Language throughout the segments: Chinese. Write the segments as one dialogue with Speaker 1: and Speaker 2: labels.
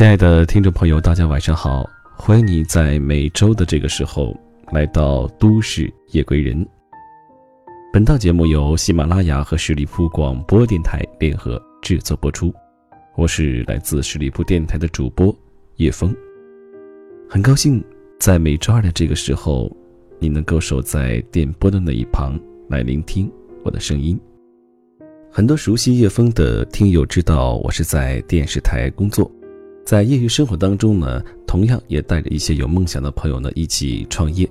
Speaker 1: 亲爱的听众朋友，大家晚上好！欢迎你在每周的这个时候来到《都市夜归人》。本档节目由喜马拉雅和十里铺广播电台联合制作播出。我是来自十里铺电台的主播叶枫，很高兴在每周二的这个时候，你能够守在电波的那一旁来聆听我的声音。很多熟悉叶枫的听友知道，我是在电视台工作。在业余生活当中呢，同样也带着一些有梦想的朋友呢一起创业。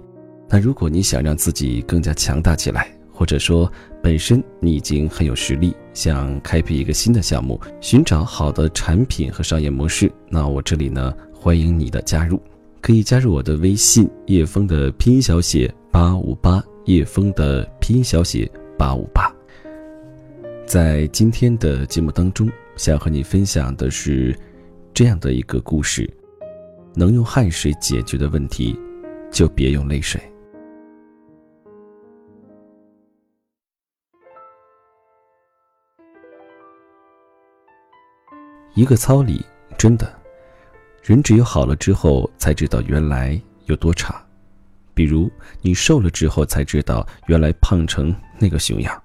Speaker 1: 那如果你想让自己更加强大起来，或者说本身你已经很有实力，想开辟一个新的项目，寻找好的产品和商业模式，那我这里呢欢迎你的加入，可以加入我的微信叶枫的拼音小写八五八，叶枫的拼音小写八五八。在今天的节目当中，想和你分享的是。这样的一个故事，能用汗水解决的问题，就别用泪水。一个糙理，真的，人只有好了之后才知道原来有多差。比如你瘦了之后才知道原来胖成那个熊样。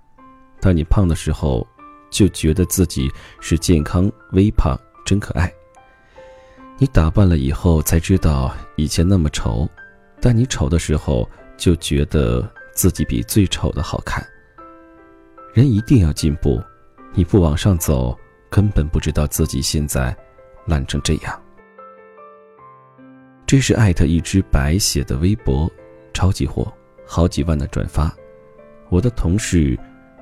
Speaker 1: 当你胖的时候，就觉得自己是健康微胖，真可爱。你打扮了以后才知道以前那么丑，但你丑的时候就觉得自己比最丑的好看。人一定要进步，你不往上走，根本不知道自己现在烂成这样。这是艾特一只白写的微博，超级火，好几万的转发。我的同事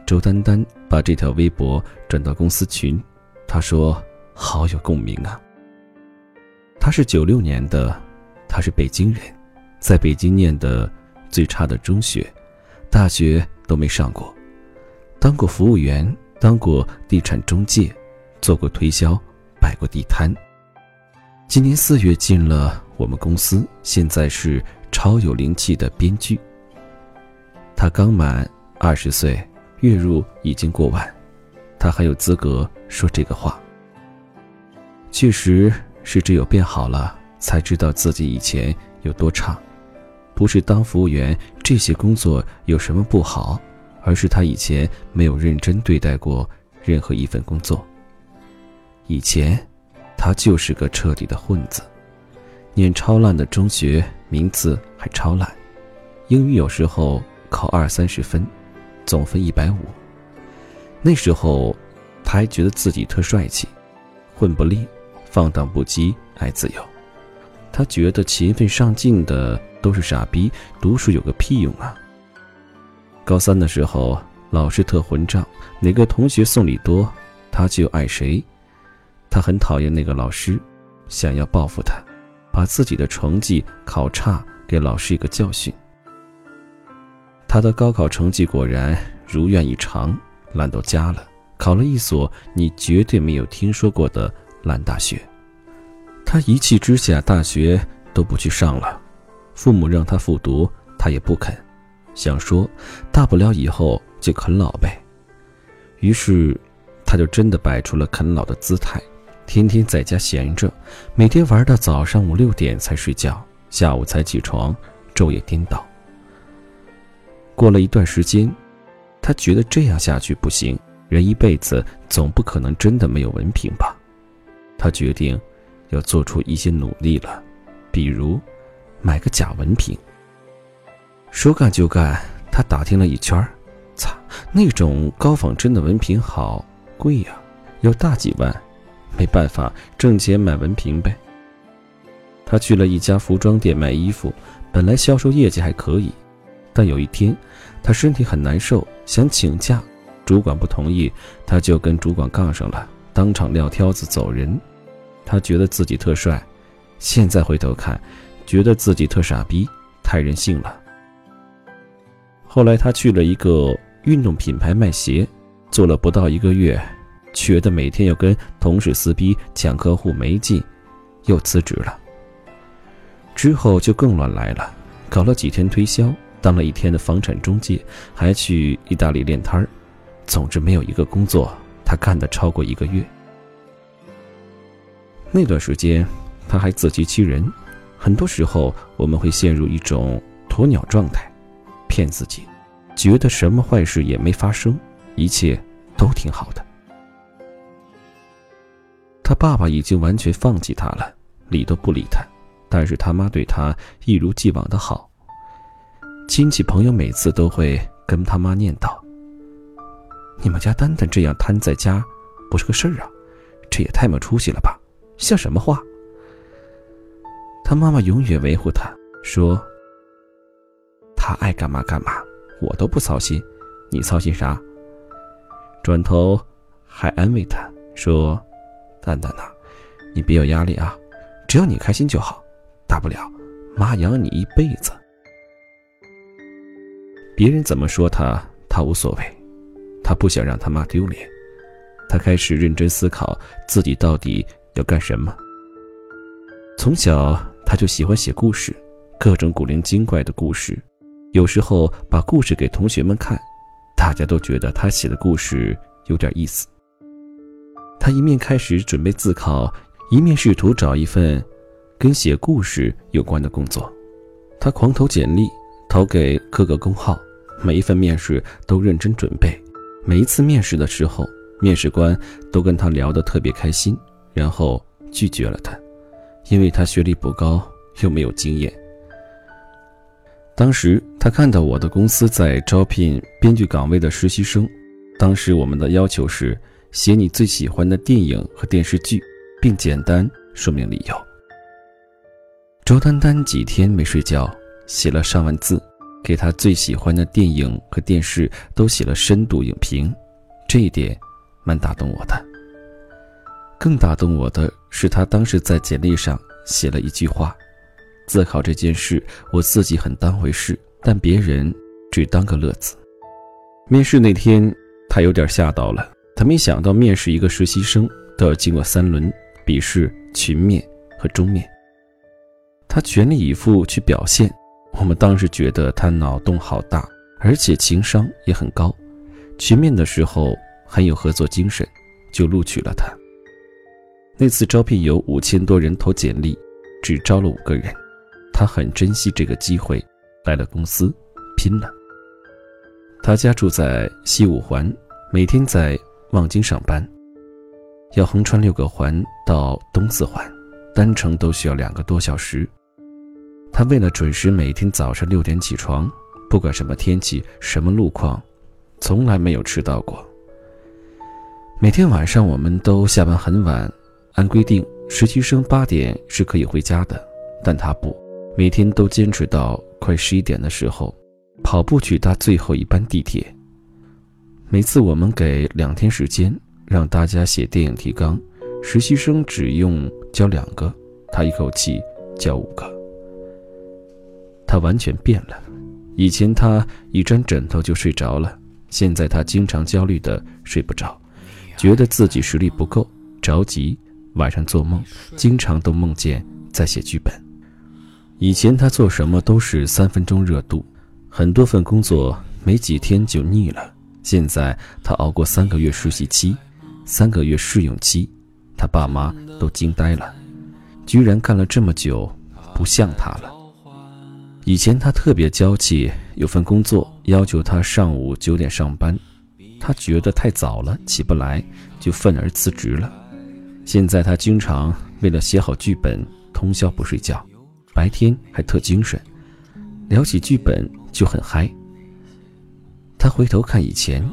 Speaker 1: 周丹丹把这条微博转到公司群，她说：“好有共鸣啊。”他是九六年的，他是北京人，在北京念的最差的中学，大学都没上过，当过服务员，当过地产中介，做过推销，摆过地摊。今年四月进了我们公司，现在是超有灵气的编剧。他刚满二十岁，月入已经过万，他还有资格说这个话？确实。是只有变好了，才知道自己以前有多差。不是当服务员这些工作有什么不好，而是他以前没有认真对待过任何一份工作。以前，他就是个彻底的混子，念超烂的中学，名字还超烂，英语有时候考二三十分，总分一百五。那时候，他还觉得自己特帅气，混不吝。放荡不羁，爱自由。他觉得勤奋上进的都是傻逼，读书有个屁用啊！高三的时候，老师特混账，哪个同学送礼多，他就爱谁。他很讨厌那个老师，想要报复他，把自己的成绩考差给老师一个教训。他的高考成绩果然如愿以偿，烂到家了，考了一所你绝对没有听说过的。烂大学，他一气之下，大学都不去上了。父母让他复读，他也不肯，想说大不了以后就啃老呗。于是，他就真的摆出了啃老的姿态，天天在家闲着，每天玩到早上五六点才睡觉，下午才起床，昼夜颠倒。过了一段时间，他觉得这样下去不行，人一辈子总不可能真的没有文凭吧。他决定要做出一些努力了，比如买个假文凭。说干就干，他打听了一圈擦，那种高仿真的文凭好贵呀，要大几万。没办法，挣钱买文凭呗。他去了一家服装店卖衣服，本来销售业绩还可以，但有一天他身体很难受，想请假，主管不同意，他就跟主管杠上了，当场撂挑子走人。他觉得自己特帅，现在回头看，觉得自己特傻逼，太任性了。后来他去了一个运动品牌卖鞋，做了不到一个月，觉得每天要跟同事撕逼抢客户没劲，又辞职了。之后就更乱来了，搞了几天推销，当了一天的房产中介，还去意大利练摊儿。总之，没有一个工作他干的超过一个月。那段时间，他还自欺欺人。很多时候，我们会陷入一种鸵鸟状态，骗自己，觉得什么坏事也没发生，一切都挺好的。他爸爸已经完全放弃他了，理都不理他。但是他妈对他一如既往的好。亲戚朋友每次都会跟他妈念叨：“你们家丹丹这样瘫在家，不是个事儿啊，这也太没出息了吧？像什么话？”他妈妈永远维护他，说：“他爱干嘛干嘛，我都不操心，你操心啥？”转头还安慰他说：“蛋蛋呐，你别有压力啊，只要你开心就好，大不了妈养你一辈子。别人怎么说他，他无所谓，他不想让他妈丢脸。他开始认真思考自己到底要干什么。从小。”他就喜欢写故事，各种古灵精怪的故事。有时候把故事给同学们看，大家都觉得他写的故事有点意思。他一面开始准备自考，一面试图找一份跟写故事有关的工作。他狂投简历，投给各个公号，每一份面试都认真准备。每一次面试的时候，面试官都跟他聊得特别开心，然后拒绝了他。因为他学历不高，又没有经验。当时他看到我的公司在招聘编剧岗位的实习生，当时我们的要求是写你最喜欢的电影和电视剧，并简单说明理由。周丹丹几天没睡觉，写了上万字，给他最喜欢的电影和电视都写了深度影评，这一点蛮打动我的。更打动我的是，他当时在简历上写了一句话：“自考这件事，我自己很当回事，但别人只当个乐子。”面试那天，他有点吓到了。他没想到面试一个实习生都要经过三轮笔试、群面和终面。他全力以赴去表现，我们当时觉得他脑洞好大，而且情商也很高。群面的时候很有合作精神，就录取了他。那次招聘有五千多人投简历，只招了五个人。他很珍惜这个机会，来了公司，拼了。他家住在西五环，每天在望京上班，要横穿六个环到东四环，单程都需要两个多小时。他为了准时每天早上六点起床，不管什么天气、什么路况，从来没有迟到过。每天晚上我们都下班很晚。按规定，实习生八点是可以回家的，但他不，每天都坚持到快十一点的时候，跑步去搭最后一班地铁。每次我们给两天时间让大家写电影提纲，实习生只用交两个，他一口气交五个。他完全变了，以前他一沾枕头就睡着了，现在他经常焦虑的睡不着，觉得自己实力不够，着急。晚上做梦，经常都梦见在写剧本。以前他做什么都是三分钟热度，很多份工作没几天就腻了。现在他熬过三个月实习期，三个月试用期，他爸妈都惊呆了，居然干了这么久，不像他了。以前他特别娇气，有份工作要求他上午九点上班，他觉得太早了起不来，就愤而辞职了。现在他经常为了写好剧本通宵不睡觉，白天还特精神，聊起剧本就很嗨。他回头看以前，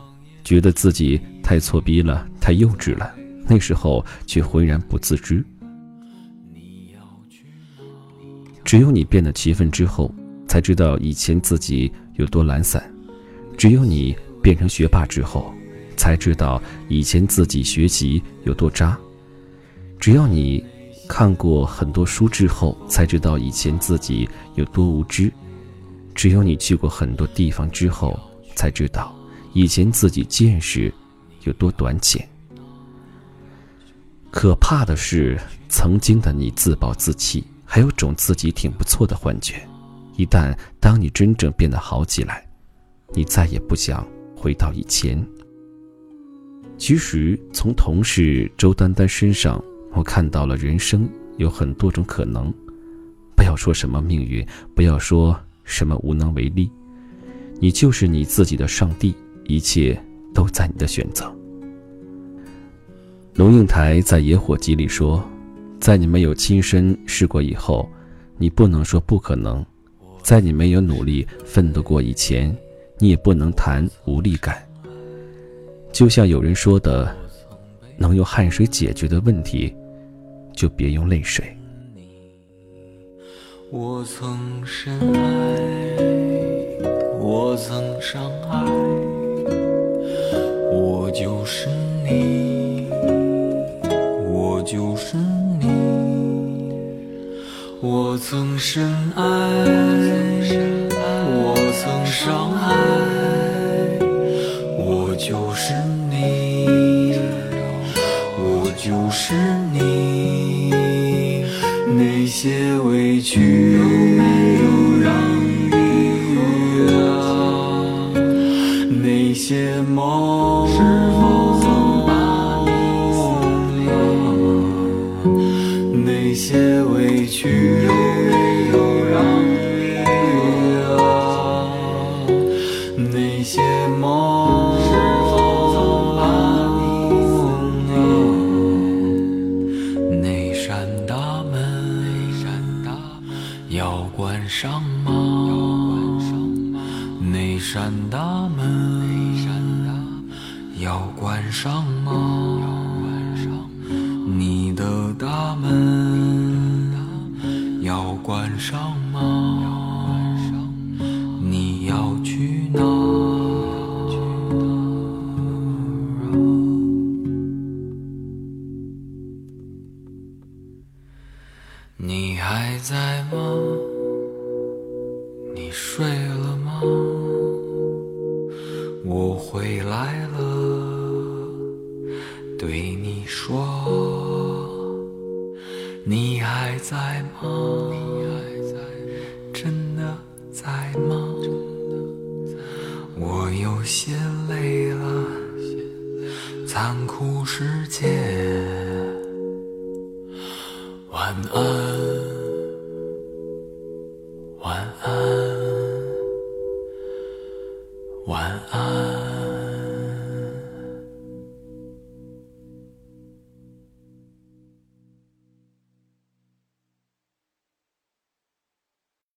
Speaker 1: 觉得自己太挫逼了，太幼稚了，那时候却浑然不自知。只有你变得勤奋之后，才知道以前自己有多懒散；只有你变成学霸之后，才知道以前自己学习有多渣。只要你看过很多书之后，才知道以前自己有多无知；只有你去过很多地方之后，才知道以前自己见识有多短浅。可怕的是，曾经的你自暴自弃，还有种自己挺不错的幻觉。一旦当你真正变得好起来，你再也不想回到以前。其实，从同事周丹丹身上。我看到了人生有很多种可能。不要说什么命运，不要说什么无能为力，你就是你自己的上帝，一切都在你的选择。龙应台在《野火集》里说，在你没有亲身试过以后，你不能说不可能；在你没有努力奋斗过以前，你也不能谈无力感。就像有人说的，能用汗水解决的问题，就别用泪水。
Speaker 2: 我曾深爱，我曾伤害，我就是你。我就是，我曾深爱，我曾伤害，我就是你，我就是你，那些委屈。扇大门要关上吗？你的大门要关上吗？你要去哪？你还在吗？你睡残酷世界，晚安，